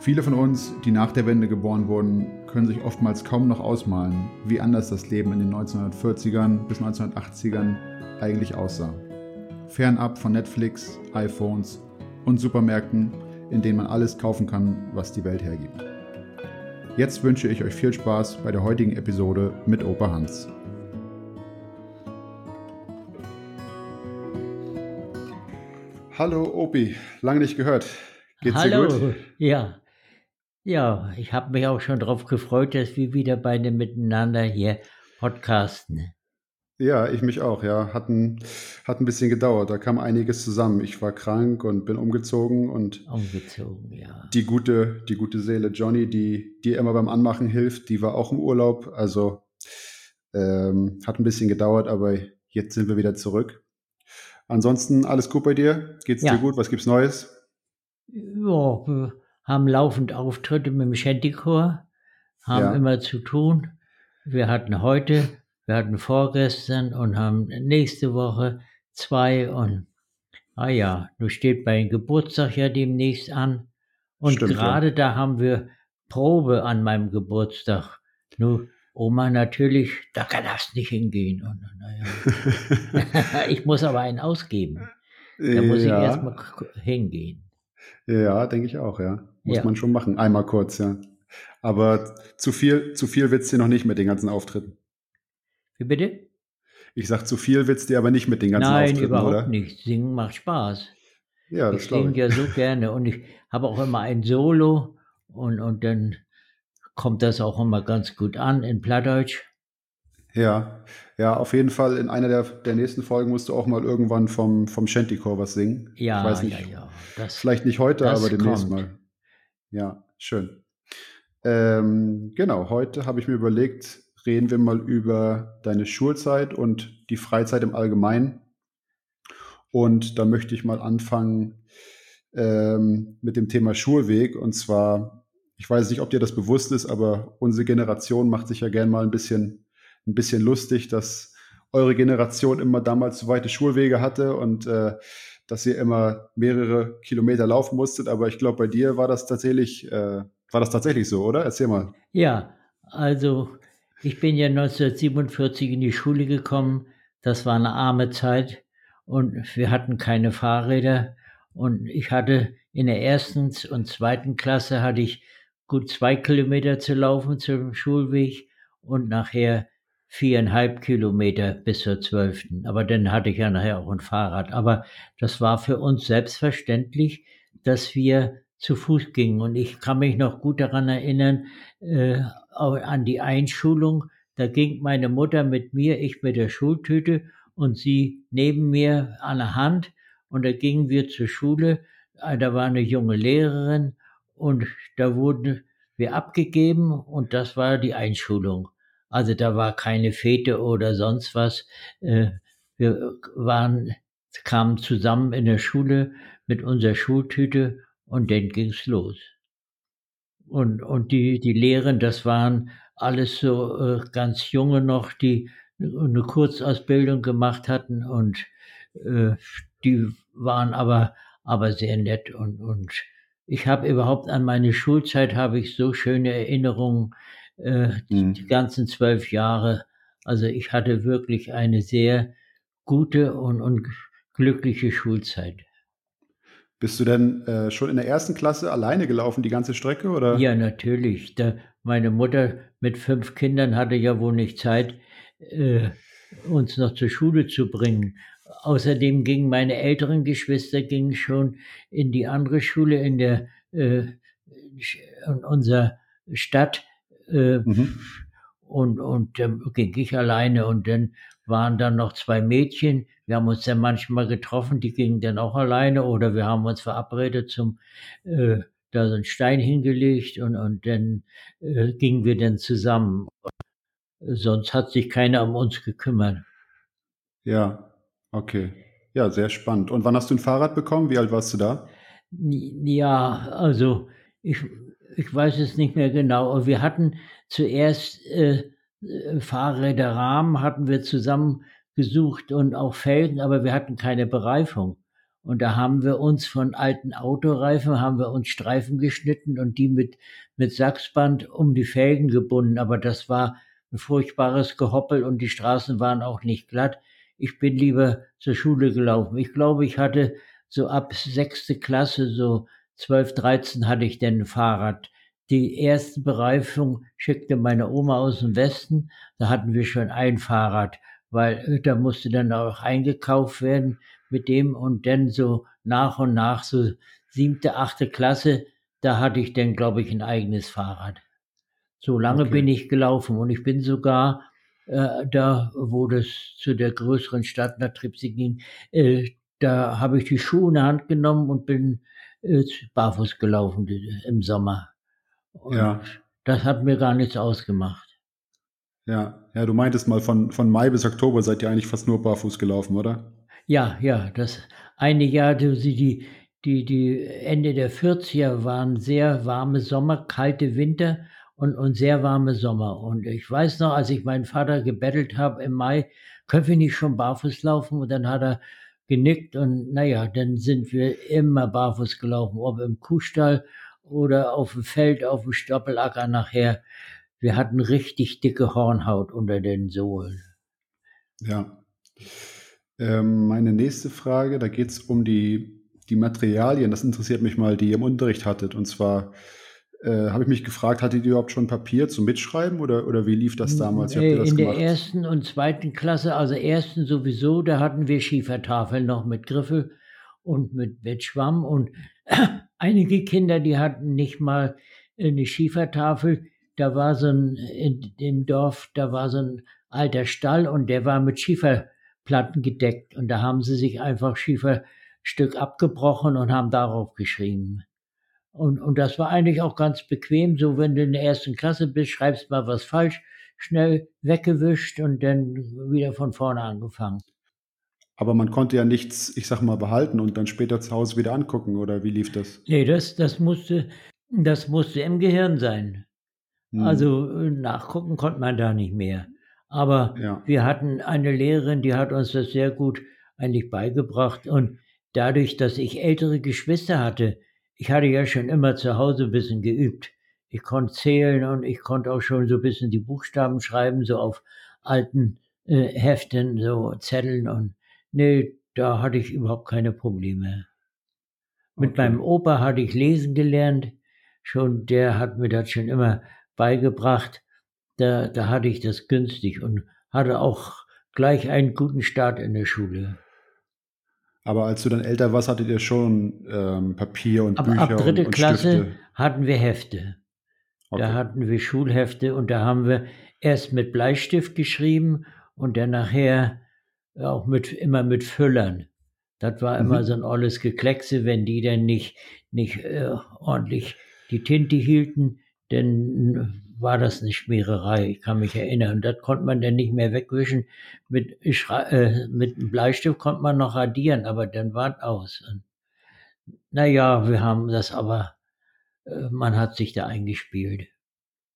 Viele von uns, die nach der Wende geboren wurden, können sich oftmals kaum noch ausmalen, wie anders das Leben in den 1940ern bis 1980ern eigentlich aussah. Fernab von Netflix, iPhones und Supermärkten, in denen man alles kaufen kann, was die Welt hergibt. Jetzt wünsche ich euch viel Spaß bei der heutigen Episode mit Opa Hans. Hallo Opi, lange nicht gehört. Geht's Hallo, dir gut? ja. Ja, ich habe mich auch schon darauf gefreut, dass wir wieder beide miteinander hier podcasten. Ja, ich mich auch, ja. Hat ein, hat ein bisschen gedauert. Da kam einiges zusammen. Ich war krank und bin umgezogen und umgezogen, ja. Die gute, die gute Seele Johnny, die dir immer beim Anmachen hilft, die war auch im Urlaub. Also ähm, hat ein bisschen gedauert, aber jetzt sind wir wieder zurück. Ansonsten alles gut bei dir? Geht's ja. dir gut? Was gibt's Neues? Ja, haben laufend Auftritte mit dem Shantychor, haben ja. immer zu tun. Wir hatten heute, wir hatten vorgestern und haben nächste Woche zwei und ah ja, nun steht mein Geburtstag ja demnächst an. Und gerade ja. da haben wir Probe an meinem Geburtstag. Nur Oma natürlich, da kann das nicht hingehen. Und, naja. ich muss aber einen ausgeben. Da muss ja. ich erstmal hingehen. Ja, denke ich auch, ja. Muss ja. man schon machen. Einmal kurz, ja. Aber zu viel, zu viel wird's dir noch nicht mit den ganzen Auftritten. Wie bitte? Ich sag, zu viel wird's dir aber nicht mit den ganzen Nein, Auftritten, oder? Nein, überhaupt nicht. Singen macht Spaß. Ja, das ich singe ja so gerne und ich habe auch immer ein Solo und, und dann kommt das auch immer ganz gut an in Plattdeutsch. Ja, ja, auf jeden Fall. In einer der, der nächsten Folgen musst du auch mal irgendwann vom, vom Shantycore was singen. Ja, ich weiß nicht, ja, ja. Das, vielleicht nicht heute, aber demnächst kommt. mal. Ja, schön. Ähm, genau, heute habe ich mir überlegt, reden wir mal über deine Schulzeit und die Freizeit im Allgemeinen. Und da möchte ich mal anfangen ähm, mit dem Thema Schulweg. Und zwar, ich weiß nicht, ob dir das bewusst ist, aber unsere Generation macht sich ja gern mal ein bisschen, ein bisschen lustig, dass eure Generation immer damals so weite Schulwege hatte und äh, dass ihr immer mehrere Kilometer laufen musstet, aber ich glaube, bei dir war das tatsächlich, äh, war das tatsächlich so, oder? Erzähl mal. Ja, also ich bin ja 1947 in die Schule gekommen. Das war eine arme Zeit und wir hatten keine Fahrräder und ich hatte in der ersten und zweiten Klasse hatte ich gut zwei Kilometer zu laufen zum Schulweg und nachher viereinhalb Kilometer bis zur zwölften. Aber dann hatte ich ja nachher auch ein Fahrrad. Aber das war für uns selbstverständlich, dass wir zu Fuß gingen. Und ich kann mich noch gut daran erinnern, äh, an die Einschulung. Da ging meine Mutter mit mir, ich mit der Schultüte und sie neben mir an der Hand. Und da gingen wir zur Schule. Äh, da war eine junge Lehrerin und da wurden wir abgegeben und das war die Einschulung. Also da war keine Fete oder sonst was. Äh, wir waren, kamen zusammen in der Schule mit unserer Schultüte und dann ging's los. Und, und die, die Lehren, das waren alles so äh, ganz junge noch, die eine Kurzausbildung gemacht hatten und äh, die waren aber, aber sehr nett und, und ich habe überhaupt an meine Schulzeit habe ich so schöne Erinnerungen äh, mhm. die ganzen zwölf Jahre. Also ich hatte wirklich eine sehr gute und, und glückliche Schulzeit. Bist du denn äh, schon in der ersten Klasse alleine gelaufen, die ganze Strecke? Oder? Ja, natürlich. Da, meine Mutter mit fünf Kindern hatte ja wohl nicht Zeit, äh, uns noch zur Schule zu bringen. Außerdem gingen meine älteren Geschwister gingen schon in die andere Schule in der äh, in unserer Stadt äh, mhm. Und, und dann ging ich alleine und dann waren dann noch zwei Mädchen. Wir haben uns dann manchmal getroffen, die gingen dann auch alleine oder wir haben uns verabredet zum äh, da so einen Stein hingelegt und, und dann äh, gingen wir dann zusammen. Sonst hat sich keiner um uns gekümmert. Ja, okay. Ja, sehr spannend. Und wann hast du ein Fahrrad bekommen? Wie alt warst du da? Ja, also ich, ich weiß es nicht mehr genau. Wir hatten zuerst äh Fahrräder Rahmen, hatten wir zusammengesucht und auch Felgen, aber wir hatten keine Bereifung. Und da haben wir uns von alten Autoreifen, haben wir uns Streifen geschnitten und die mit, mit Sachsband um die Felgen gebunden. Aber das war ein furchtbares Gehoppel und die Straßen waren auch nicht glatt. Ich bin lieber zur Schule gelaufen. Ich glaube, ich hatte so ab sechste Klasse, so zwölf, dreizehn hatte ich denn ein Fahrrad. Die erste Bereifung schickte meine Oma aus dem Westen. Da hatten wir schon ein Fahrrad, weil äh, da musste dann auch eingekauft werden mit dem und dann so nach und nach, so siebte, achte Klasse, da hatte ich dann, glaube ich, ein eigenes Fahrrad. So lange okay. bin ich gelaufen und ich bin sogar äh, da, wo das zu der größeren Stadt nach Tripsy ging, äh, da habe ich die Schuhe in der Hand genommen und bin barfuß gelaufen im Sommer. Und ja. Das hat mir gar nichts ausgemacht. Ja, ja, du meintest mal, von, von Mai bis Oktober seid ihr eigentlich fast nur barfuß gelaufen, oder? Ja, ja, das eine Jahr, die, die, die Ende der 40er waren sehr warme Sommer, kalte Winter und, und sehr warme Sommer. Und ich weiß noch, als ich meinen Vater gebettelt habe im Mai, können wir nicht schon barfuß laufen? Und dann hat er genickt und naja, dann sind wir immer barfuß gelaufen, ob im Kuhstall oder auf dem Feld, auf dem Stoppelacker nachher. Wir hatten richtig dicke Hornhaut unter den Sohlen. Ja. Ähm, meine nächste Frage, da geht es um die, die Materialien. Das interessiert mich mal, die ihr im Unterricht hattet. Und zwar äh, habe ich mich gefragt, hattet ihr überhaupt schon Papier zum Mitschreiben oder, oder wie lief das damals? Wie das in gemacht? der ersten und zweiten Klasse, also ersten sowieso, da hatten wir Schiefertafeln noch mit Griffel und mit, mit Schwamm. Und einige Kinder, die hatten nicht mal eine Schiefertafel. Da war so ein, in dem Dorf, da war so ein alter Stall und der war mit Schiefer Platten gedeckt und da haben sie sich einfach Schieferstück abgebrochen und haben darauf geschrieben. Und, und das war eigentlich auch ganz bequem, so wenn du in der ersten Klasse bist, schreibst mal was falsch, schnell weggewischt und dann wieder von vorne angefangen. Aber man konnte ja nichts, ich sag mal, behalten und dann später zu Hause wieder angucken, oder wie lief das? Nee, das, das musste, das musste im Gehirn sein. Hm. Also äh, nachgucken konnte man da nicht mehr. Aber ja. wir hatten eine Lehrerin, die hat uns das sehr gut eigentlich beigebracht. Und dadurch, dass ich ältere Geschwister hatte, ich hatte ja schon immer zu Hause ein bisschen geübt. Ich konnte zählen und ich konnte auch schon so ein bisschen die Buchstaben schreiben, so auf alten äh, Heften, so Zetteln und nee, da hatte ich überhaupt keine Probleme. Mit okay. meinem Opa hatte ich lesen gelernt, schon der hat mir das schon immer beigebracht da, da hatte ich das günstig und hatte auch gleich einen guten Start in der Schule. Aber als du dann älter warst, hattet ihr schon ähm, Papier und ab, Bücher ab dritte und, und Klasse Stifte. hatten wir Hefte. Okay. Da hatten wir Schulhefte und da haben wir erst mit Bleistift geschrieben und dann nachher auch mit, immer mit Füllern. Das war immer mhm. so ein olles Gekleckse, wenn die dann nicht, nicht äh, ordentlich die Tinte hielten, dann war das eine Schmiererei. Ich kann mich erinnern. Das konnte man dann nicht mehr wegwischen. Mit, äh, mit einem Bleistift konnte man noch radieren, aber dann war es aus. Und, naja, wir haben das aber, äh, man hat sich da eingespielt.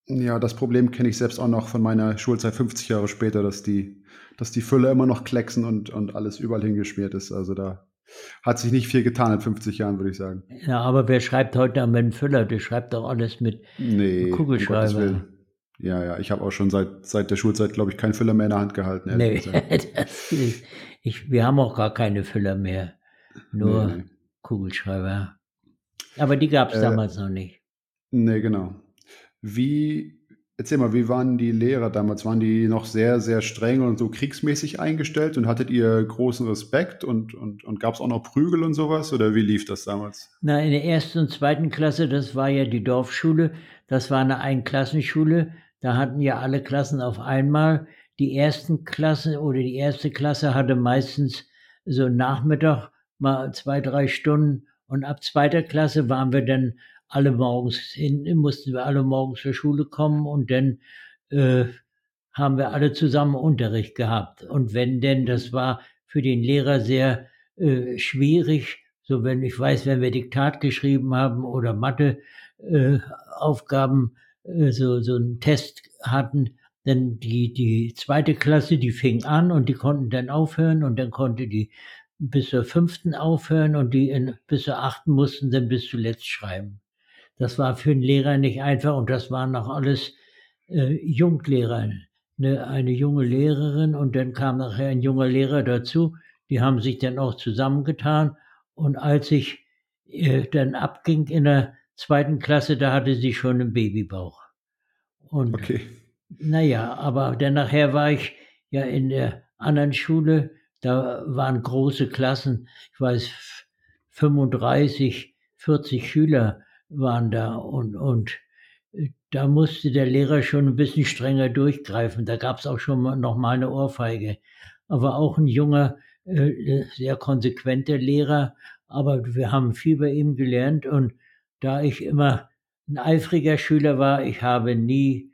Ja, das Problem kenne ich selbst auch noch von meiner Schulzeit 50 Jahre später, dass die, dass die Fülle immer noch klecksen und, und alles überall hingeschmiert ist. Also da hat sich nicht viel getan in 50 Jahren, würde ich sagen. Ja, aber wer schreibt heute mit dem Füller? Der schreibt doch alles mit nee, Kugelschreiber. Um ja, ja, ich habe auch schon seit, seit der Schulzeit, glaube ich, keinen Füller mehr in der Hand gehalten. Nee, ich, ich, wir haben auch gar keine Füller mehr. Nur nee. Kugelschreiber. Aber die gab es äh, damals noch nicht. Nee, genau. Wie, Erzähl mal, wie waren die Lehrer damals? Waren die noch sehr, sehr streng und so kriegsmäßig eingestellt und hattet ihr großen Respekt und, und, und gab es auch noch Prügel und sowas oder wie lief das damals? Na, in der ersten und zweiten Klasse, das war ja die Dorfschule, das war eine Einklassenschule, da hatten ja alle Klassen auf einmal. Die ersten Klassen oder die erste Klasse hatte meistens so Nachmittag mal zwei, drei Stunden und ab zweiter Klasse waren wir dann alle morgens hin, mussten wir alle morgens zur Schule kommen und dann äh, haben wir alle zusammen Unterricht gehabt. Und wenn denn, das war für den Lehrer sehr äh, schwierig, so wenn ich weiß, wenn wir Diktat geschrieben haben oder Matheaufgaben, äh, äh, so, so einen Test hatten, denn die, die zweite Klasse, die fing an und die konnten dann aufhören und dann konnte die bis zur fünften aufhören und die in, bis zur achten mussten dann bis zuletzt schreiben. Das war für einen Lehrer nicht einfach und das waren auch alles äh, Junglehrer. Eine, eine junge Lehrerin und dann kam nachher ein junger Lehrer dazu. Die haben sich dann auch zusammengetan und als ich äh, dann abging in der zweiten Klasse, da hatte sie schon einen Babybauch. Und okay. naja, aber dann nachher war ich ja in der anderen Schule, da waren große Klassen, ich weiß, 35, 40 Schüler waren da und, und äh, da musste der Lehrer schon ein bisschen strenger durchgreifen. Da gab es auch schon mal, noch mal eine Ohrfeige. Aber auch ein junger, äh, sehr konsequenter Lehrer. Aber wir haben viel bei ihm gelernt und da ich immer ein eifriger Schüler war, ich habe nie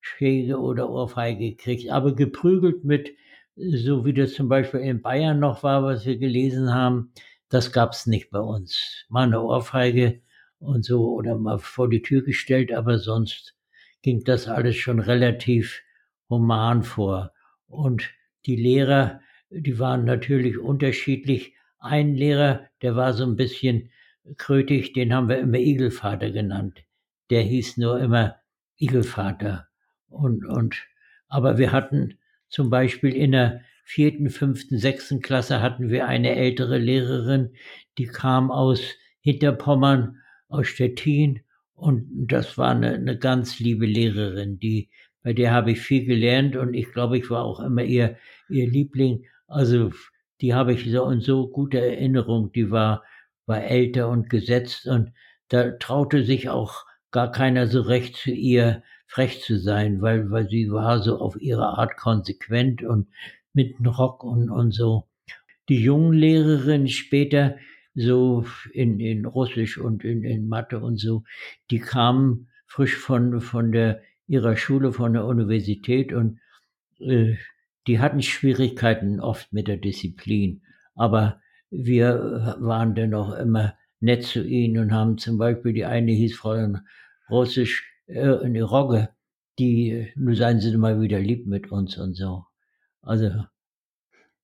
Schläge oder Ohrfeige gekriegt, aber geprügelt mit, so wie das zum Beispiel in Bayern noch war, was wir gelesen haben, das gab es nicht bei uns. Mal eine Ohrfeige und so oder mal vor die Tür gestellt, aber sonst ging das alles schon relativ human vor. Und die Lehrer, die waren natürlich unterschiedlich. Ein Lehrer, der war so ein bisschen krötig, den haben wir immer Igelvater genannt. Der hieß nur immer Igelvater. Und, und, aber wir hatten zum Beispiel in der vierten, fünften, sechsten Klasse hatten wir eine ältere Lehrerin, die kam aus Hinterpommern aus Stettin und das war eine, eine ganz liebe Lehrerin, die, bei der habe ich viel gelernt und ich glaube, ich war auch immer ihr, ihr Liebling. Also die habe ich so und so gute Erinnerung, die war, war älter und gesetzt und da traute sich auch gar keiner so recht zu ihr frech zu sein, weil, weil sie war so auf ihre Art konsequent und mit Rock und, und so. Die jungen Lehrerinnen später, so in, in Russisch und in, in Mathe und so, die kamen frisch von, von der, ihrer Schule, von der Universität und äh, die hatten Schwierigkeiten oft mit der Disziplin. Aber wir waren dennoch immer nett zu ihnen und haben zum Beispiel, die eine hieß Fräulein Russisch, äh, eine Rogge, die, nur seien sie mal wieder lieb mit uns und so. Also,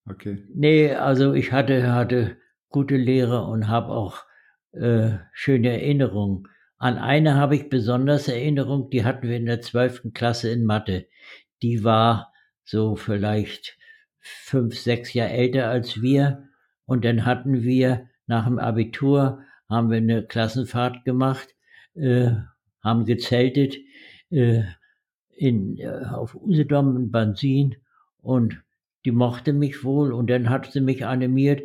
okay. Nee, also ich hatte, hatte gute Lehrer und habe auch äh, schöne Erinnerungen. An eine habe ich besonders Erinnerung, die hatten wir in der zwölften Klasse in Mathe. Die war so vielleicht fünf, sechs Jahre älter als wir. Und dann hatten wir nach dem Abitur, haben wir eine Klassenfahrt gemacht, äh, haben gezeltet äh, in, äh, auf Usedom in Bansin und die mochte mich wohl und dann hat sie mich animiert,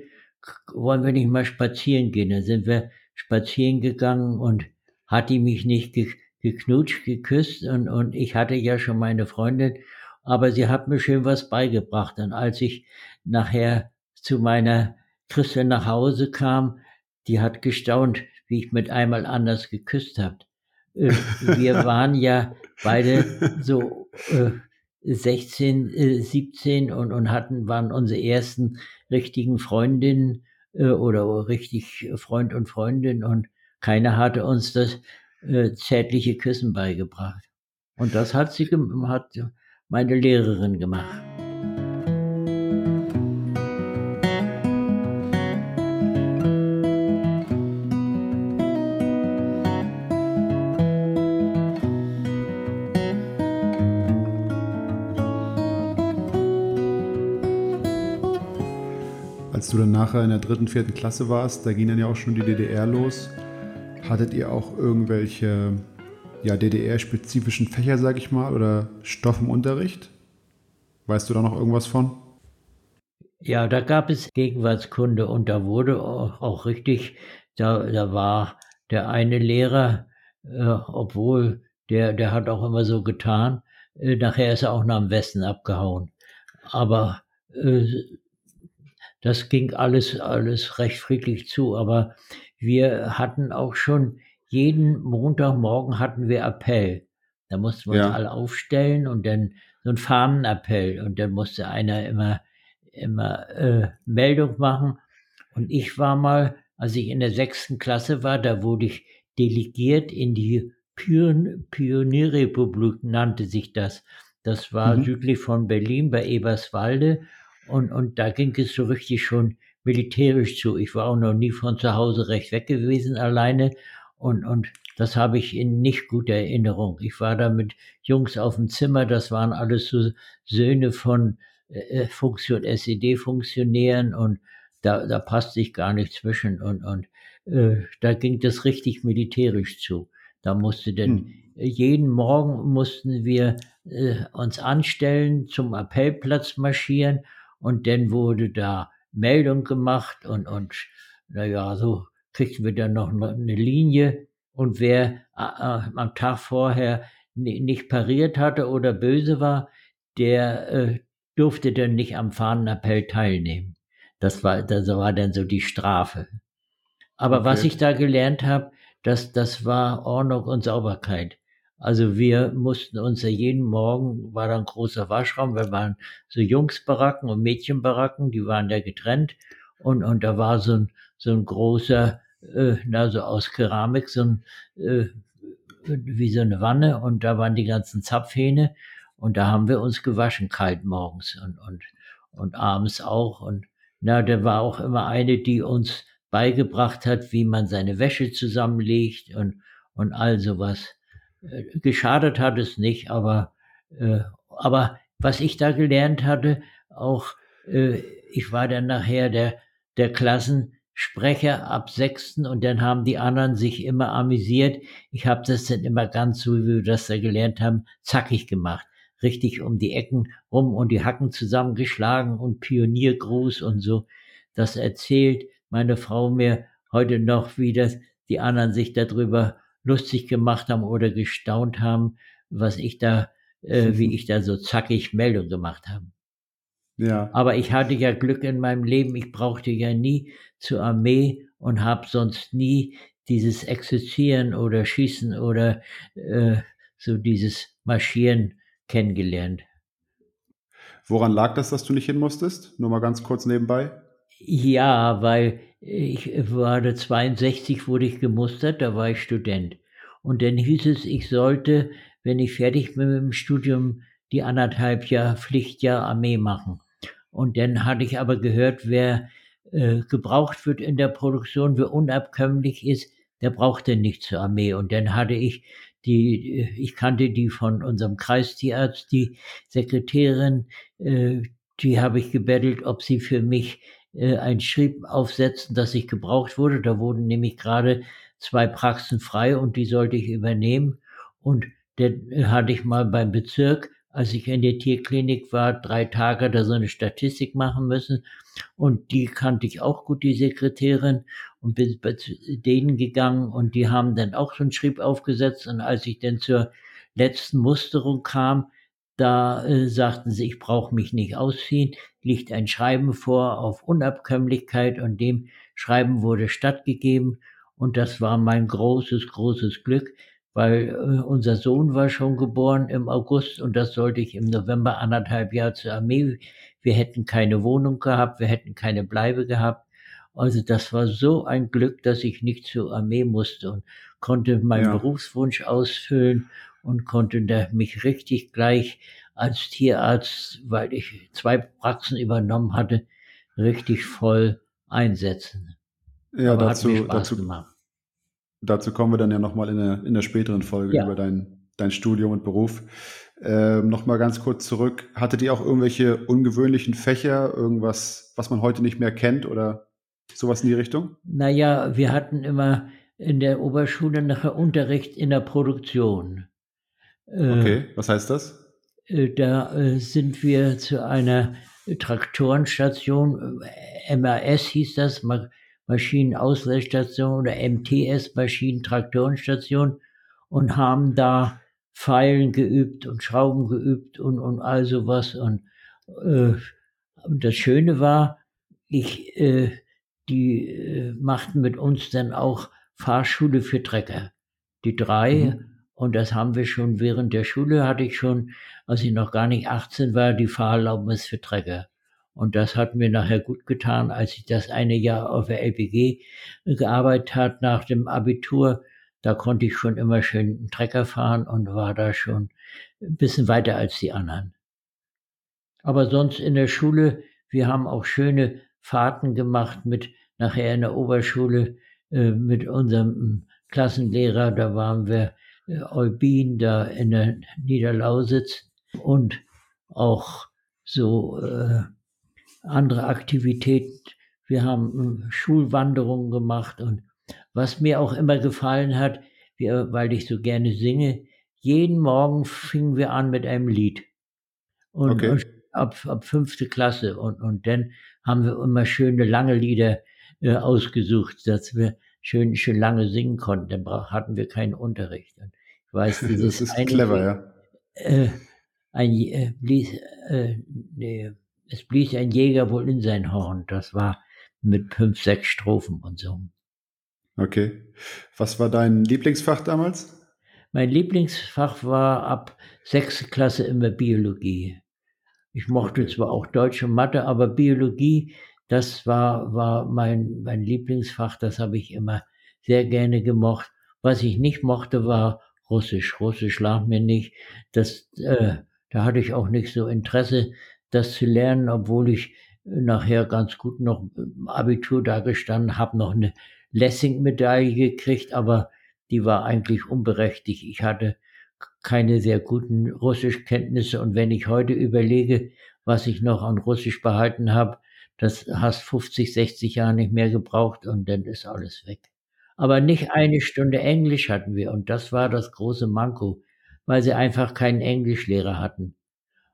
wollen wir nicht mal spazieren gehen? Dann sind wir spazieren gegangen und hat die mich nicht ge geknutscht, geküsst und, und ich hatte ja schon meine Freundin, aber sie hat mir schön was beigebracht. Und als ich nachher zu meiner Christel nach Hause kam, die hat gestaunt, wie ich mit einmal anders geküsst habe. Äh, wir waren ja beide so äh, 16, äh, 17 und, und hatten, waren unsere ersten richtigen Freundinnen äh, oder richtig Freund und Freundin und keiner hatte uns das äh, zärtliche Küssen beigebracht. Und das hat sie hat meine Lehrerin gemacht. Du dann nachher in der dritten, vierten Klasse warst, da ging dann ja auch schon die DDR los. Hattet ihr auch irgendwelche ja, DDR-spezifischen Fächer, sag ich mal, oder Stoff im Unterricht? Weißt du da noch irgendwas von? Ja, da gab es Gegenwartskunde und da wurde auch, richtig, da, da war der eine Lehrer, äh, obwohl der, der hat auch immer so getan, äh, nachher ist er auch nach dem Westen abgehauen. Aber äh, das ging alles, alles recht friedlich zu, aber wir hatten auch schon jeden Montagmorgen hatten wir Appell. Da mussten wir ja. uns alle aufstellen und dann so ein Fahnenappell und dann musste einer immer, immer äh, Meldung machen. Und ich war mal, als ich in der sechsten Klasse war, da wurde ich delegiert in die Pion Pionierrepublik, nannte sich das. Das war mhm. südlich von Berlin bei Eberswalde und, und da ging es so richtig schon militärisch zu. Ich war auch noch nie von zu Hause recht weg gewesen alleine und, und das habe ich in nicht guter Erinnerung. Ich war da mit Jungs auf dem Zimmer, das waren alles so Söhne von äh, äh Funktion, SED-Funktionären und da, da passte ich gar nicht zwischen und, und äh, da ging das richtig militärisch zu. Da musste denn hm. jeden Morgen mussten wir äh, uns anstellen, zum Appellplatz marschieren und dann wurde da Meldung gemacht und, und naja, so kriegten wir dann noch eine Linie und wer am Tag vorher nicht pariert hatte oder böse war, der äh, durfte dann nicht am Fahnenappell teilnehmen. Das war, das war dann so die Strafe. Aber okay. was ich da gelernt habe, das, das war Ordnung und Sauberkeit. Also wir mussten uns ja jeden Morgen, war da ein großer Waschraum, wir waren so Jungsbaracken und Mädchenbaracken, die waren da getrennt. Und, und da war so ein, so ein großer, äh, na so aus Keramik, so ein, äh, wie so eine Wanne und da waren die ganzen Zapfhähne. Und da haben wir uns gewaschen kalt morgens und, und, und abends auch. Und na, da war auch immer eine, die uns beigebracht hat, wie man seine Wäsche zusammenlegt und, und all sowas. Äh, geschadet hat es nicht, aber, äh, aber was ich da gelernt hatte, auch äh, ich war dann nachher der, der Klassensprecher ab sechsten und dann haben die anderen sich immer amüsiert. Ich habe das dann immer ganz so, wie wir das da gelernt haben, zackig gemacht. Richtig um die Ecken rum und die Hacken zusammengeschlagen und Pioniergruß und so. Das erzählt meine Frau mir heute noch, wie das die anderen sich darüber lustig gemacht haben oder gestaunt haben, was ich da, äh, wie ich da so zackig Meldung gemacht habe. Ja. Aber ich hatte ja Glück in meinem Leben. Ich brauchte ja nie zur Armee und habe sonst nie dieses Exerzieren oder Schießen oder äh, so dieses Marschieren kennengelernt. Woran lag das, dass du nicht hin musstest? Nur mal ganz kurz nebenbei. Ja, weil ich war 62, wurde ich gemustert, da war ich Student. Und dann hieß es, ich sollte, wenn ich fertig bin mit dem Studium, die anderthalb Jahr Pflichtjahr Armee machen. Und dann hatte ich aber gehört, wer äh, gebraucht wird in der Produktion, wer unabkömmlich ist, der brauchte nicht zur Armee. Und dann hatte ich die, ich kannte die von unserem Kreistierarzt, die Sekretärin, äh, die habe ich gebettelt, ob sie für mich äh, ein Schrieb aufsetzen, dass ich gebraucht wurde. Da wurden nämlich gerade zwei Praxen frei und die sollte ich übernehmen. Und dann hatte ich mal beim Bezirk, als ich in der Tierklinik war, drei Tage da so eine Statistik machen müssen. Und die kannte ich auch gut, die Sekretärin, und bin bei denen gegangen und die haben dann auch so einen Schrieb aufgesetzt. Und als ich dann zur letzten Musterung kam, da äh, sagten sie, ich brauche mich nicht ausziehen, liegt ein Schreiben vor auf Unabkömmlichkeit und dem Schreiben wurde stattgegeben und das war mein großes, großes Glück, weil äh, unser Sohn war schon geboren im August und das sollte ich im November anderthalb Jahre zur Armee. Wir hätten keine Wohnung gehabt, wir hätten keine Bleibe gehabt. Also das war so ein Glück, dass ich nicht zur Armee musste und konnte meinen ja. Berufswunsch ausfüllen und konnte mich richtig gleich als Tierarzt, weil ich zwei Praxen übernommen hatte, richtig voll einsetzen. Ja, Aber dazu, dazu, gemacht. Dazu kommen wir dann ja nochmal in der, in der späteren Folge ja. über dein, dein Studium und Beruf. Ähm, nochmal ganz kurz zurück. Hattet ihr auch irgendwelche ungewöhnlichen Fächer, irgendwas, was man heute nicht mehr kennt oder sowas in die Richtung? Naja, wir hatten immer in der Oberschule nachher Unterricht in der Produktion. Okay, äh, was heißt das? Äh, da äh, sind wir zu einer Traktorenstation, MAS hieß das, Maschinenausleihstation oder MTS, Maschinentraktorenstation, und haben da Pfeilen geübt und Schrauben geübt und, und all sowas. Und, äh, und das Schöne war, ich, äh, die äh, machten mit uns dann auch Fahrschule für Trecker. die drei. Mhm. Und das haben wir schon während der Schule, hatte ich schon, als ich noch gar nicht 18 war, die Fahrerlaubnis für Trecker. Und das hat mir nachher gut getan, als ich das eine Jahr auf der LPG gearbeitet hat nach dem Abitur. Da konnte ich schon immer schön einen Trecker fahren und war da schon ein bisschen weiter als die anderen. Aber sonst in der Schule, wir haben auch schöne Fahrten gemacht mit nachher in der Oberschule äh, mit unserem Klassenlehrer. Da waren wir Eubin da in der Niederlausitz und auch so äh, andere Aktivitäten. Wir haben äh, Schulwanderungen gemacht und was mir auch immer gefallen hat, wir, weil ich so gerne singe, jeden Morgen fingen wir an mit einem Lied. Und, okay. und ab, ab fünfte Klasse. Und, und dann haben wir immer schöne lange Lieder äh, ausgesucht, dass wir schön, schön lange singen konnten. Dann hatten wir keinen Unterricht. Und ich weiß, dieses das ist clever, ja. Äh, ein, äh, blies, äh, nee, es blies ein Jäger wohl in sein Horn. Das war mit fünf, sechs Strophen und so. Okay. Was war dein Lieblingsfach damals? Mein Lieblingsfach war ab sechste Klasse immer Biologie. Ich mochte zwar auch Deutsch und Mathe, aber Biologie, das war, war mein, mein Lieblingsfach. Das habe ich immer sehr gerne gemocht. Was ich nicht mochte, war Russisch. Russisch lag mir nicht. Das, äh, da hatte ich auch nicht so Interesse das zu lernen, obwohl ich nachher ganz gut noch Abitur da gestanden habe, noch eine Lessing-Medaille gekriegt, aber die war eigentlich unberechtigt. Ich hatte keine sehr guten Russischkenntnisse und wenn ich heute überlege, was ich noch an Russisch behalten habe, das hast 50, 60 Jahre nicht mehr gebraucht und dann ist alles weg. Aber nicht eine Stunde Englisch hatten wir und das war das große Manko, weil sie einfach keinen Englischlehrer hatten.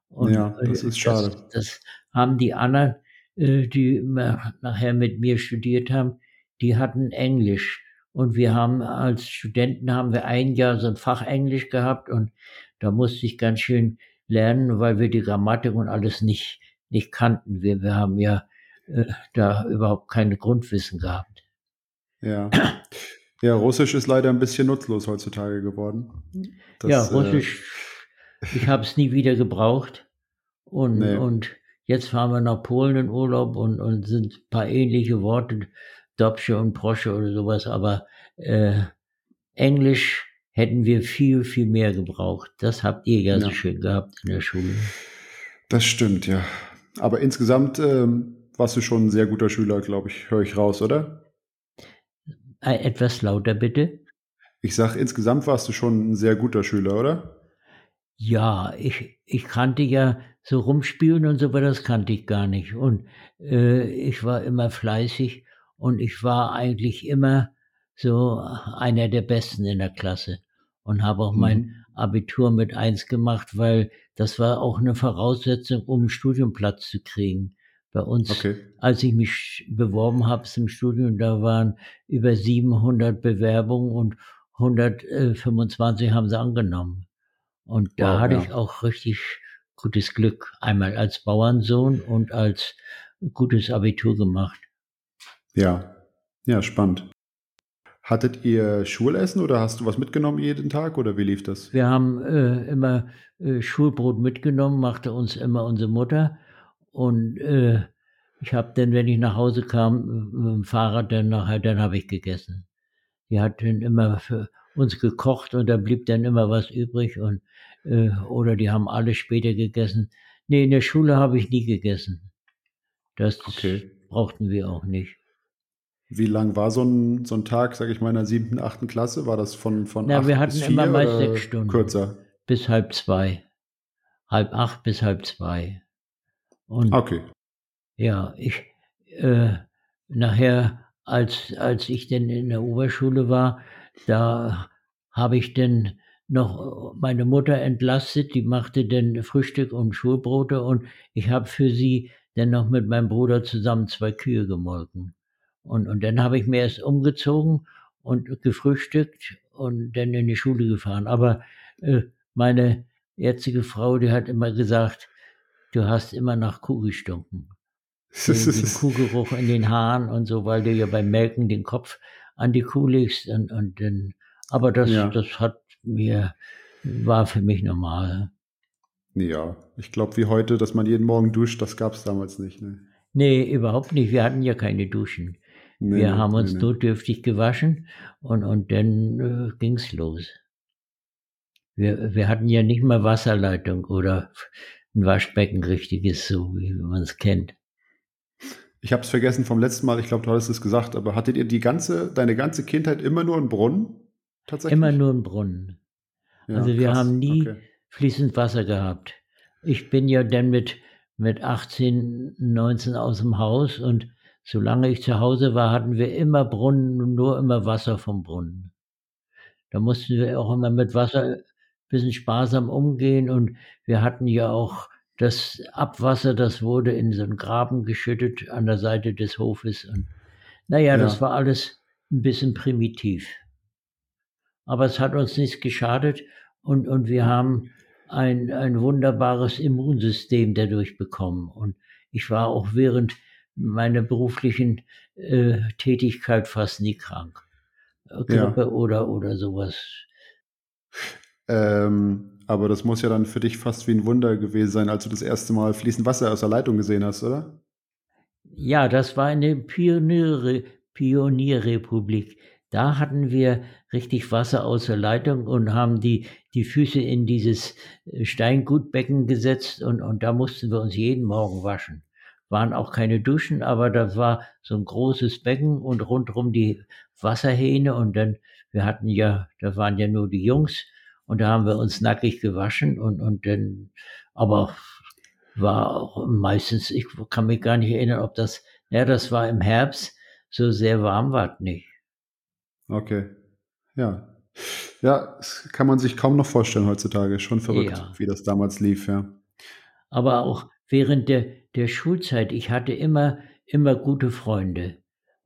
Und ja, das ist schade. Das, das haben die anderen, äh, die nachher mit mir studiert haben, die hatten Englisch. Und wir haben als Studenten haben wir ein Jahr so ein Fach Englisch gehabt und da musste ich ganz schön lernen, weil wir die Grammatik und alles nicht, nicht kannten. Wir, wir haben ja äh, da überhaupt keine Grundwissen gehabt. Ja. Ja, Russisch ist leider ein bisschen nutzlos heutzutage geworden. Das, ja, Russisch äh, ich habe es nie wieder gebraucht. Und, nee. und jetzt fahren wir nach Polen in Urlaub und, und sind ein paar ähnliche Worte, Dobsche und Prosche oder sowas, aber äh, Englisch hätten wir viel, viel mehr gebraucht. Das habt ihr ja, ja. so schön gehabt in der Schule. Das stimmt, ja. Aber insgesamt ähm, warst du schon ein sehr guter Schüler, glaube ich, höre ich raus, oder? Etwas lauter bitte. Ich sag, insgesamt warst du schon ein sehr guter Schüler, oder? Ja, ich, ich kannte ja so rumspielen und so, aber das kannte ich gar nicht. Und äh, ich war immer fleißig und ich war eigentlich immer so einer der Besten in der Klasse und habe auch mhm. mein Abitur mit eins gemacht, weil das war auch eine Voraussetzung, um einen Studienplatz zu kriegen. Bei uns, okay. als ich mich beworben habe zum Studium, da waren über 700 Bewerbungen und 125 haben sie angenommen. Und da wow, hatte ja. ich auch richtig gutes Glück. Einmal als Bauernsohn und als gutes Abitur gemacht. Ja, ja, spannend. Hattet ihr Schulessen oder hast du was mitgenommen jeden Tag oder wie lief das? Wir haben äh, immer äh, Schulbrot mitgenommen, machte uns immer unsere Mutter. Und äh, ich habe dann, wenn ich nach Hause kam, mit dem Fahrrad, dann nachher, dann habe ich gegessen. Die hat dann immer für uns gekocht und da blieb dann immer was übrig und äh, oder die haben alle später gegessen. Nee, in der Schule habe ich nie gegessen. Das okay. brauchten wir auch nicht. Wie lang war so ein, so ein Tag, sage ich mal, in der siebten, achten Klasse? War das von, von Na, acht wir hatten bis vier immer meist sechs Stunden. Kürzer? Bis halb zwei. Halb acht bis halb zwei. Und okay. Ja, ich, äh, nachher, als, als ich denn in der Oberschule war, da habe ich denn noch meine Mutter entlastet, die machte dann Frühstück und Schulbrote und ich habe für sie dann noch mit meinem Bruder zusammen zwei Kühe gemolken. Und, und dann habe ich mir erst umgezogen und gefrühstückt und dann in die Schule gefahren. Aber äh, meine jetzige Frau, die hat immer gesagt, du hast immer nach Kuh gestunken. den, den Kuhgeruch in den Haaren und so, weil du ja beim Melken den Kopf an die Kuh legst und, und dann Aber das, Ja. das hat mir, war für mich normal. Ja, ich glaube, wie heute, dass man jeden Morgen duscht, das gab es damals nicht. Ne? Nee, überhaupt nicht. Wir hatten ja keine Duschen. Nee, Wir haben uns nee. notdürftig gewaschen und, und dann äh, ging's los. Wir, wir hatten ja nicht mal Wasserleitung oder ein Waschbecken richtiges, so wie man es kennt. Ich habe es vergessen vom letzten Mal, ich glaube, du hattest es gesagt, aber hattet ihr die ganze, deine ganze Kindheit immer nur einen Brunnen? Tatsächlich? Immer nur ein Brunnen. Ja, also wir krass, haben nie okay. fließend Wasser gehabt. Ich bin ja dann mit, mit 18, 19 aus dem Haus und solange ich zu Hause war, hatten wir immer Brunnen und nur immer Wasser vom Brunnen. Da mussten wir auch immer mit Wasser bisschen sparsam umgehen und wir hatten ja auch das Abwasser, das wurde in so einen Graben geschüttet an der Seite des Hofes und naja, Ja. das war alles ein bisschen primitiv. Aber es hat uns nichts geschadet und, und wir haben ein, ein wunderbares Immunsystem dadurch bekommen. Und ich war auch während meiner beruflichen äh, Tätigkeit fast nie krank. Äh, Grippe oder, oder sowas. Ähm, aber das muss ja dann für dich fast wie ein Wunder gewesen sein, als du das erste Mal fließend Wasser aus der Leitung gesehen hast, oder? Ja, das war eine Pioniere, Pionierrepublik. Da hatten wir richtig Wasser aus der Leitung und haben die, die Füße in dieses äh, Steingutbecken gesetzt und, und da mussten wir uns jeden Morgen waschen. Waren auch keine Duschen, aber das war so ein großes Becken und rundherum die Wasserhähne und dann, wir hatten ja, da waren ja nur die Jungs und da haben wir uns nackig gewaschen und, und dann, aber war auch meistens, ich kann mich gar nicht erinnern, ob das, ja, das war im Herbst, so sehr warm war es nicht. Okay. Ja. Ja, das kann man sich kaum noch vorstellen heutzutage. Schon verrückt, Ja. wie das damals lief, ja. Aber auch während der, der Schulzeit, ich hatte immer, immer gute Freunde.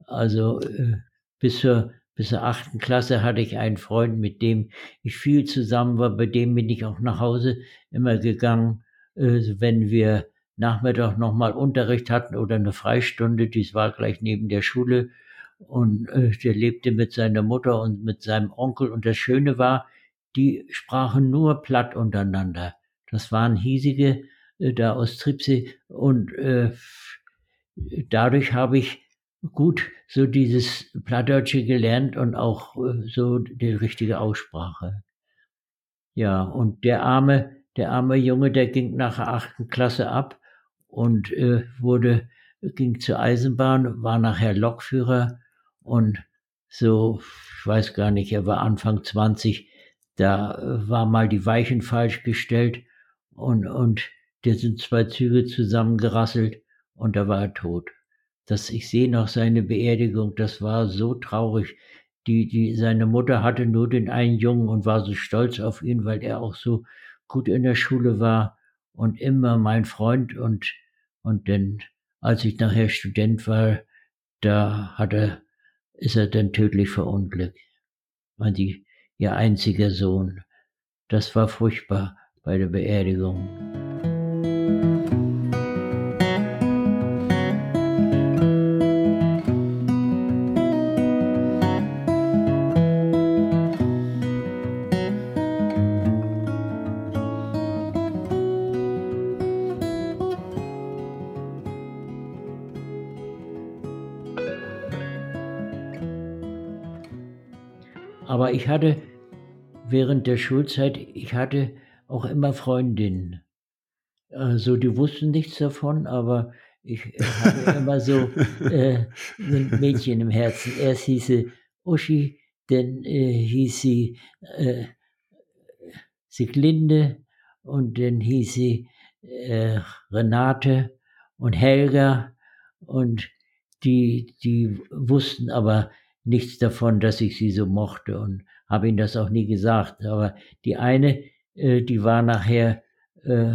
Also äh, bis zur, bis zur achten Klasse hatte ich einen Freund, mit dem ich viel zusammen war, bei dem bin ich auch nach Hause immer gegangen, äh, wenn wir Nachmittag nochmal Unterricht hatten oder eine Freistunde, dies war gleich neben der Schule. Und äh, der lebte mit seiner Mutter und mit seinem Onkel. Und das Schöne war, die sprachen nur platt untereinander. Das waren hiesige äh, da aus Tripsee und dadurch habe ich gut so dieses Plattdeutsche gelernt und auch äh, so die richtige Aussprache. Ja, und der arme, der arme Junge, der ging nach der achten Klasse ab und äh, wurde, ging zur Eisenbahn, war nachher Lokführer und so, ich weiß gar nicht, er war Anfang 20, da äh, war mal die Weichen falsch gestellt und, und der sind zwei Züge zusammengerasselt und da war er tot. Das, ich sehe noch seine Beerdigung, das war so traurig. Die, die, seine Mutter hatte nur den einen Jungen und war so stolz auf ihn, weil er auch so gut in der Schule war und immer mein Freund und, und dann, als ich nachher Student war, da hat er, ist er dann tödlich verunglückt. War die, ihr einziger Sohn. Das war furchtbar bei der Beerdigung. Ich hatte während der Schulzeit, ich hatte auch immer Freundinnen. Also die wussten nichts davon, aber ich hatte immer so äh, ein Mädchen im Herzen. Erst hieß sie Uschi, dann äh, hieß sie äh, Siglinde und dann hieß sie äh, Renate und Helga und die, die wussten aber nichts davon, dass ich sie so mochte und habe ihnen das auch nie gesagt. Aber die eine, äh, die war nachher äh,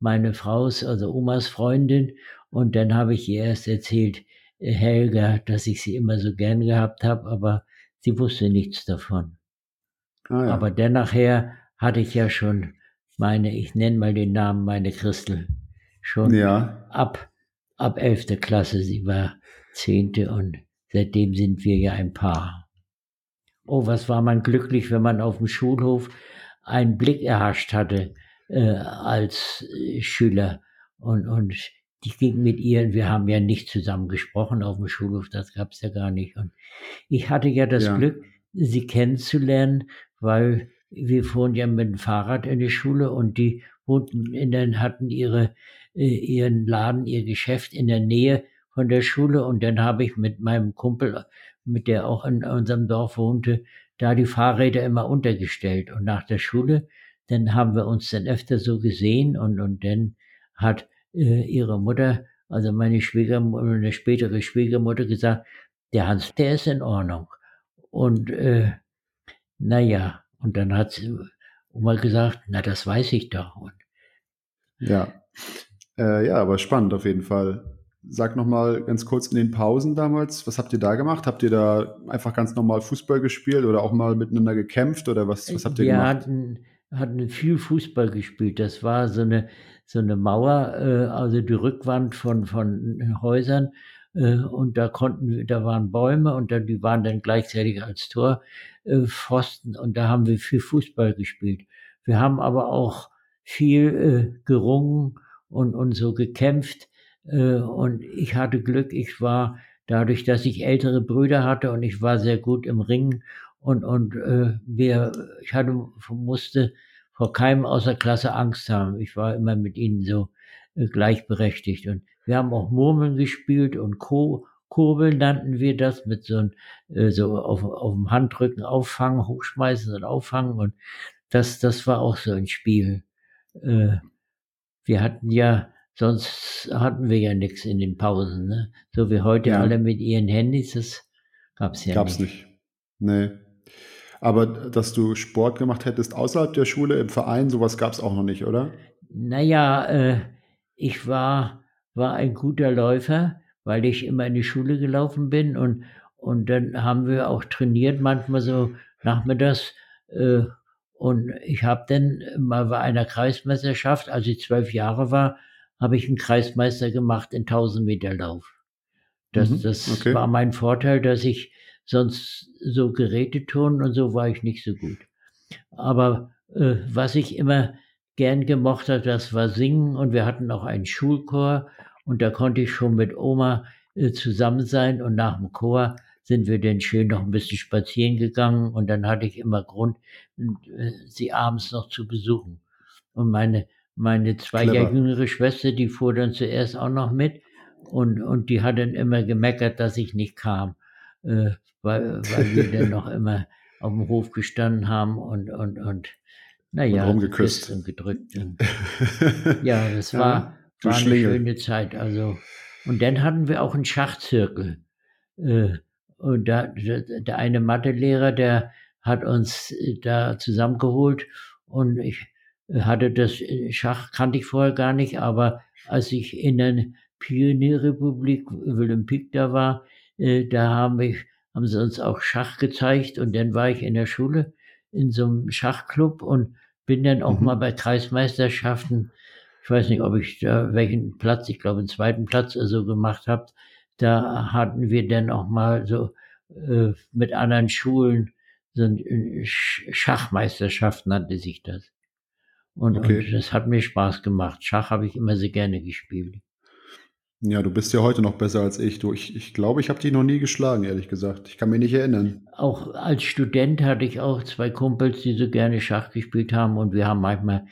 meine Frau's, also Omas Freundin und dann habe ich ihr erst erzählt, äh, Helga, dass ich sie immer so gern gehabt habe, aber sie wusste nichts davon. Ah, ja. Aber dann nachher hatte ich ja schon meine, ich nenne mal den Namen, meine Christel, schon ja. ab, ab 11. Klasse. Sie war zehnte und seitdem sind wir ja ein Paar. oh, was war man glücklich, wenn man auf dem Schulhof einen Blick erhascht hatte äh, als äh, Schüler. Und, und die ging mit ihr, wir haben ja nicht zusammen gesprochen auf dem Schulhof, das gab es ja gar nicht. Und ich hatte ja das ja. Glück, sie kennenzulernen, weil wir fuhren ja mit dem Fahrrad in die Schule und die wohnten in den, hatten ihre, äh, ihren Laden, ihr Geschäft in der Nähe von der Schule und dann habe ich mit meinem Kumpel, mit der auch in unserem Dorf wohnte, da die Fahrräder immer untergestellt und nach der Schule, dann haben wir uns dann öfter so gesehen und, und dann hat äh, ihre Mutter, also meine Schwiegermutter, eine spätere Schwiegermutter gesagt, der Hans, der ist in Ordnung. Und äh, naja, und dann hat sie Oma gesagt, na, das weiß ich doch. Und ja. Äh, ja, aber spannend auf jeden Fall. Sag noch mal ganz kurz in den Pausen damals, was habt ihr da gemacht? Habt ihr da einfach ganz normal Fußball gespielt oder auch mal miteinander gekämpft oder was, was habt ihr Wir gemacht? Hatten, hatten viel Fußball gespielt. Das war so eine, so eine Mauer, äh, also die Rückwand von, von Häusern. Äh, und da konnten wir, da waren Bäume und da, die waren dann gleichzeitig als Torpfosten. Äh, und da haben wir viel Fußball gespielt. Wir haben aber auch viel äh, gerungen und, und so gekämpft. Äh, und ich hatte Glück, ich war dadurch, dass ich ältere Brüder hatte und ich war sehr gut im Ringen und, und äh, wir, ich hatte, musste vor keinem außer Klasse Angst haben. Ich war immer mit ihnen so äh, gleichberechtigt. Und wir haben auch Murmeln gespielt und Co Kurbeln nannten wir das, mit so, ein, äh, so auf, auf dem Handrücken auffangen, hochschmeißen und auffangen. Und das, das war auch so ein Spiel. Wir hatten ja, sonst hatten wir ja nichts in den Pausen. Ne? So wie heute ja. alle mit ihren Handys, das gab's ja gab's nicht. Gab's nicht. Nee. Aber dass du Sport gemacht hättest außerhalb der Schule, im Verein, sowas gab es auch noch nicht, oder? Naja, äh, ich war, war ein guter Läufer, weil ich immer in die Schule gelaufen bin und, und dann haben wir auch trainiert, manchmal so nachmittags. Äh, und ich habe dann mal bei einer Kreismeisterschaft, als ich zwölf Jahre war, habe ich einen Kreismeister gemacht in 1000 Meter Lauf. Das, mhm, das okay. war mein Vorteil, dass ich sonst so Geräteturnen und so war ich nicht so gut. Aber äh, was ich immer gern gemocht habe, das war Singen und wir hatten auch einen Schulchor und da konnte ich schon mit Oma äh, zusammen sein und nach dem Chor sind wir dann schön noch ein bisschen spazieren gegangen und dann hatte ich immer Grund, äh, sie abends noch zu besuchen. Und meine, meine zwei Jahre jüngere Schwester, die fuhr dann zuerst auch noch mit und, und die hat dann immer gemeckert, dass ich nicht kam. Äh, weil, weil wir dann noch immer auf dem Hof gestanden haben und, und, und naja, und rumgeküsst und gedrückt. Und, ja, das war, ja, war eine schöne Zeit. Also, und dann hatten wir auch einen Schachzirkel. Äh, und da, der eine Mathelehrer, der hat uns äh, da zusammengeholt und ich hatte das äh, Schach, kannte ich vorher gar nicht, aber als ich in der Pionierrepublik Wilhelm Pieck da war, da haben wir haben sie uns auch Schach gezeigt und dann war ich in der Schule in so einem Schachclub und bin dann auch mhm. mal bei Kreismeisterschaften, ich weiß nicht, ob ich da welchen Platz, ich glaube einen zweiten Platz also gemacht habe, da hatten wir dann auch mal so äh, mit anderen Schulen so ein äh, Schachmeisterschaft nannte sich das. Und, okay. und das hat mir Spaß gemacht. Schach habe ich immer sehr gerne gespielt. Ja, du bist ja heute noch besser als ich. Du, ich, ich glaube, ich habe dich noch nie geschlagen, ehrlich gesagt. Ich kann mich nicht erinnern. Auch als Student hatte ich auch zwei Kumpels, die so gerne Schach gespielt haben und wir haben manchmal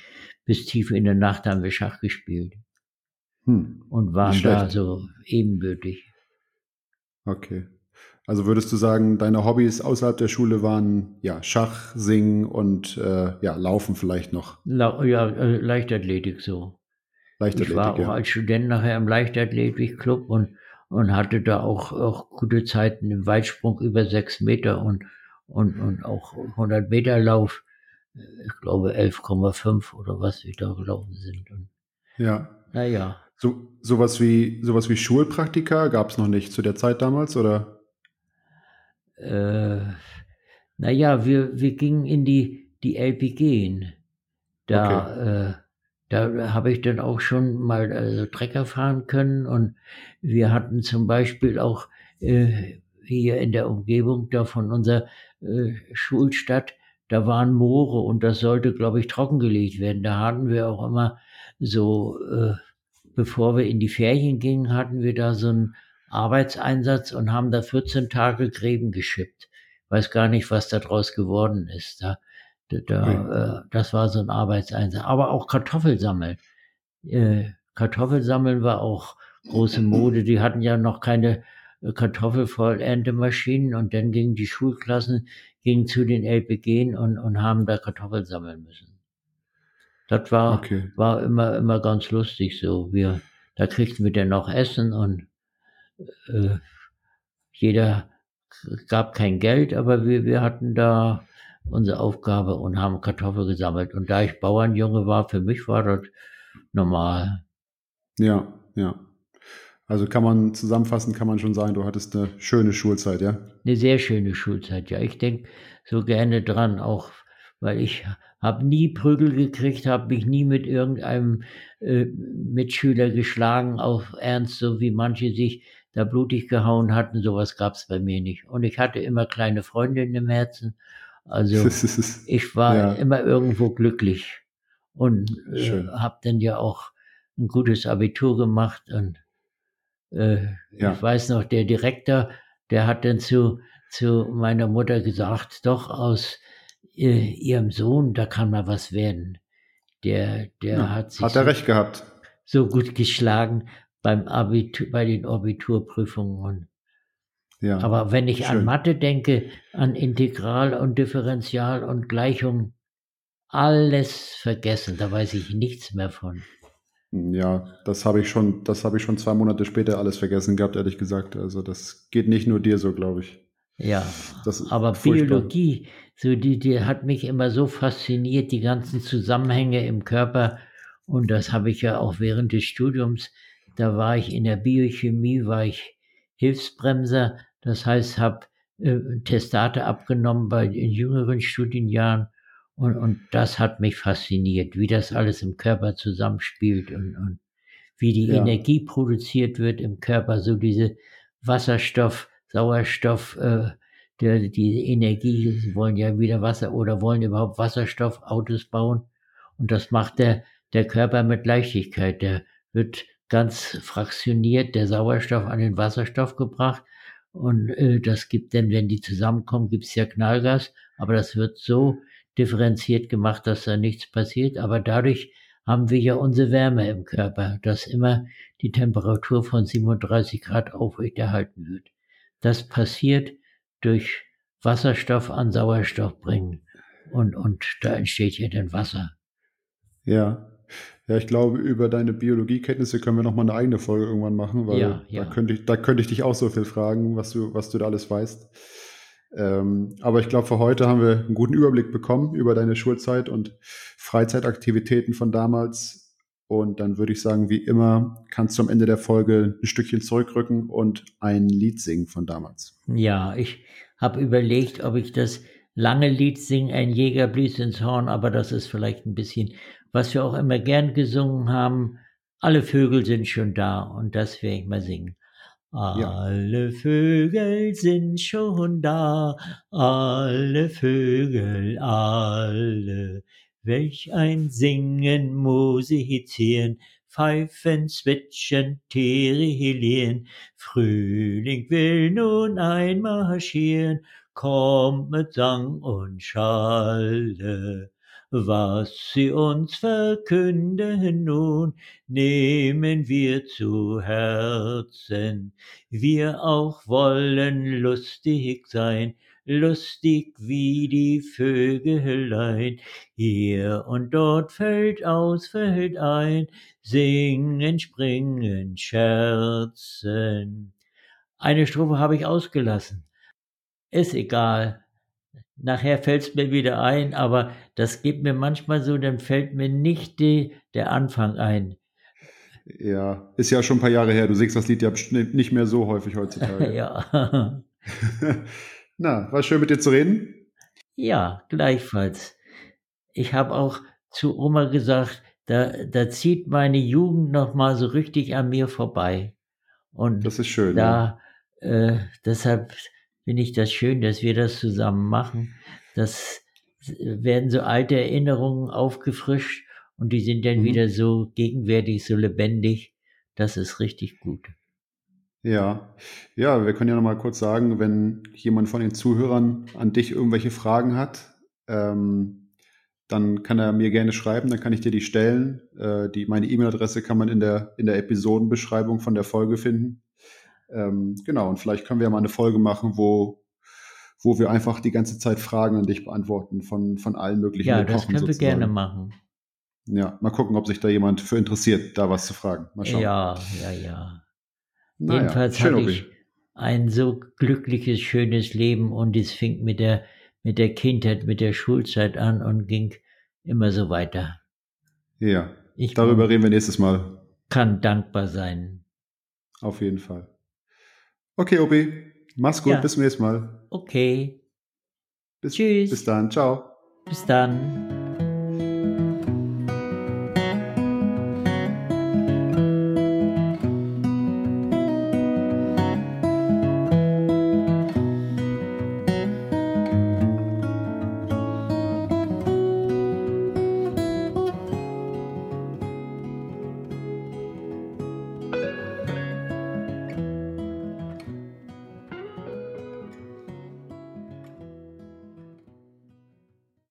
bis tief in der Nacht haben wir Schach gespielt. Hm, und waren da so ebenbürtig. Okay. Also würdest du sagen, deine Hobbys außerhalb der Schule waren ja Schach, Singen und äh, ja Laufen vielleicht noch? La ja, äh, Leichtathletik so. Leichtathletik, ich war auch ja. als Student nachher im Leichtathletikclub und, und hatte da auch, auch gute Zeiten im Weitsprung über sechs Meter und, und, und auch 100 Meter Lauf. Ich glaube 11,5 oder was wir da gelaufen sind. Und, ja. Naja. So, sowas wie, sowas wie Schulpraktika gab es noch nicht zu der Zeit damals, oder? Äh, naja, wir, wir gingen in die, die LPG. Da, okay. äh, da habe ich dann auch schon mal also Trecker fahren können und wir hatten zum Beispiel auch äh, hier in der Umgebung da von unserer äh, Schulstadt, da waren Moore und das sollte, glaube ich, trockengelegt werden. Da hatten wir auch immer so, äh, bevor wir in die Ferien gingen, hatten wir da so einen Arbeitseinsatz und haben da 14 Tage Gräben geschippt. Weiß gar nicht, was da draus geworden ist. Da, da, äh, das war so ein Arbeitseinsatz. Aber auch Kartoffelsammeln. Äh, Kartoffelsammeln war auch große Mode. Die hatten ja noch keine äh, Kartoffelvollerntemaschinen und dann gingen die Schulklassen gingen zu den LPG und, und haben da Kartoffeln sammeln müssen. Das war, okay. war immer, immer ganz lustig so. Wir, da kriegten wir dann noch Essen und äh, jeder gab kein Geld, aber wir, wir hatten da unsere Aufgabe und haben Kartoffeln gesammelt. Und da ich Bauernjunge war, für mich war das normal. Ja, ja. Also kann man zusammenfassen, kann man schon sagen, du hattest eine schöne Schulzeit, ja? Eine sehr schöne Schulzeit, ja. Ich denke so gerne dran, auch weil ich habe nie Prügel gekriegt, habe mich nie mit irgendeinem äh, Mitschüler geschlagen, auf Ernst, so wie manche sich da blutig gehauen hatten. Sowas gab es bei mir nicht. Und ich hatte immer kleine Freundinnen im Herzen. Also ich war ja. immer irgendwo glücklich und äh, habe dann ja auch ein gutes Abitur gemacht und äh, ja. Ich weiß noch, der Direktor, der hat dann zu, zu meiner Mutter gesagt, doch aus äh, ihrem Sohn, da kann mal was werden. Der, der ja, hat sich hat er so, recht gehabt. so gut geschlagen beim Abitur, bei den Abiturprüfungen. Ja, Aber wenn ich schön. an Mathe denke, an Integral und Differential und Gleichung, alles vergessen, da weiß ich nichts mehr von. Ja, das habe ich schon, das habe ich schon zwei Monate später alles vergessen gehabt, ehrlich gesagt. Also das geht nicht nur dir so, glaube ich. Ja, aber Biologie, so die, die hat mich immer so fasziniert, die ganzen Zusammenhänge im Körper. Und das habe ich ja auch während des Studiums. Da war ich in der Biochemie, war ich Hilfsbremser. Das heißt, habe äh, Testate abgenommen bei den jüngeren Studienjahren und, und das hat mich fasziniert, wie das alles im Körper zusammenspielt und, und wie die ja. Energie produziert wird im Körper, so diese Wasserstoff, Sauerstoff, äh, der, die Energie, sie wollen ja wieder Wasser oder wollen überhaupt Wasserstoffautos bauen. Und das macht der, der Körper mit Leichtigkeit. Der wird ganz fraktioniert, der Sauerstoff an den Wasserstoff gebracht. Und äh, das gibt dann, wenn die zusammenkommen, gibt's ja Knallgas. Aber das wird so differenziert gemacht, dass da nichts passiert, aber dadurch haben wir ja unsere Wärme im Körper, dass immer die Temperatur von 37 Grad aufrechterhalten wird. Das passiert durch Wasserstoff an Sauerstoff bringen und, und da entsteht ja dann Wasser. Ja. Ja, ich glaube, über deine Biologiekenntnisse können wir noch mal eine eigene Folge irgendwann machen, weil ja, ja. Da, könnte ich, da könnte ich dich auch so viel fragen, was du, was du da alles weißt. Ähm, aber ich glaube, für heute haben wir einen guten Überblick bekommen über deine Schulzeit und Freizeitaktivitäten von damals. Und dann würde ich sagen, wie immer, kannst du am Ende der Folge ein Stückchen zurückrücken und ein Lied singen von damals. Ja, ich habe überlegt, ob ich das lange Lied singe, ein Jäger blies ins Horn, aber das ist vielleicht ein bisschen, was wir auch immer gern gesungen haben. Alle Vögel sind schon da und das werde ich mal singen. Alle Vögel sind schon da, alle Vögel, alle. Welch ein Singen, musizieren, Pfeifen, Zwitschern, Tirilieren. Frühling will nun einmarschieren, kommt mit Sang und Schalle. Was sie uns verkünden nun, nehmen wir zu Herzen. Wir auch wollen lustig sein, lustig wie die Vögelein. Hier und dort fällt aus, fällt ein, singen, springen, scherzen. Eine Strophe habe ich ausgelassen. Ist egal. Nachher fällt es mir wieder ein, aber das geht mir manchmal so, dann fällt mir nicht die, der Anfang ein. Ja, ist ja schon ein paar Jahre her. Du singst das Lied ja nicht mehr so häufig heutzutage. ja. Na, war schön mit dir zu reden? Ja, gleichfalls. Ich habe auch zu Oma gesagt, da, da zieht meine Jugend noch mal so richtig an mir vorbei. Und das ist schön. Da, ja. äh, deshalb finde ich das schön, dass wir das zusammen machen. Das werden so alte Erinnerungen aufgefrischt und die sind dann mhm. wieder so gegenwärtig, so lebendig. Das ist richtig gut. Ja, ja, wir können ja noch mal kurz sagen, wenn jemand von den Zuhörern an dich irgendwelche Fragen hat, ähm, dann kann er mir gerne schreiben, dann kann ich dir die stellen. Äh, die, meine E-Mail-Adresse kann man in der, in der Episodenbeschreibung von der Folge finden. Ähm, genau, und vielleicht können wir ja mal eine Folge machen, wo, wo wir einfach die ganze Zeit Fragen an dich beantworten von, von allen möglichen Ja, das können sozusagen. wir gerne machen. Ja, mal gucken, ob sich da jemand für interessiert, da was zu fragen. Mal schauen. Ja, ja, ja. Naja, Jedenfalls schön, hatte ich ein so glückliches, schönes Leben und es fing mit der, mit der Kindheit, mit der Schulzeit an und ging immer so weiter. Ja, ich darüber reden wir nächstes Mal. Kann dankbar sein. Auf jeden Fall. Okay, Obi, mach's gut, ja. bis zum nächsten Mal. Okay. Bis, Tschüss. Bis dann, ciao. Bis dann.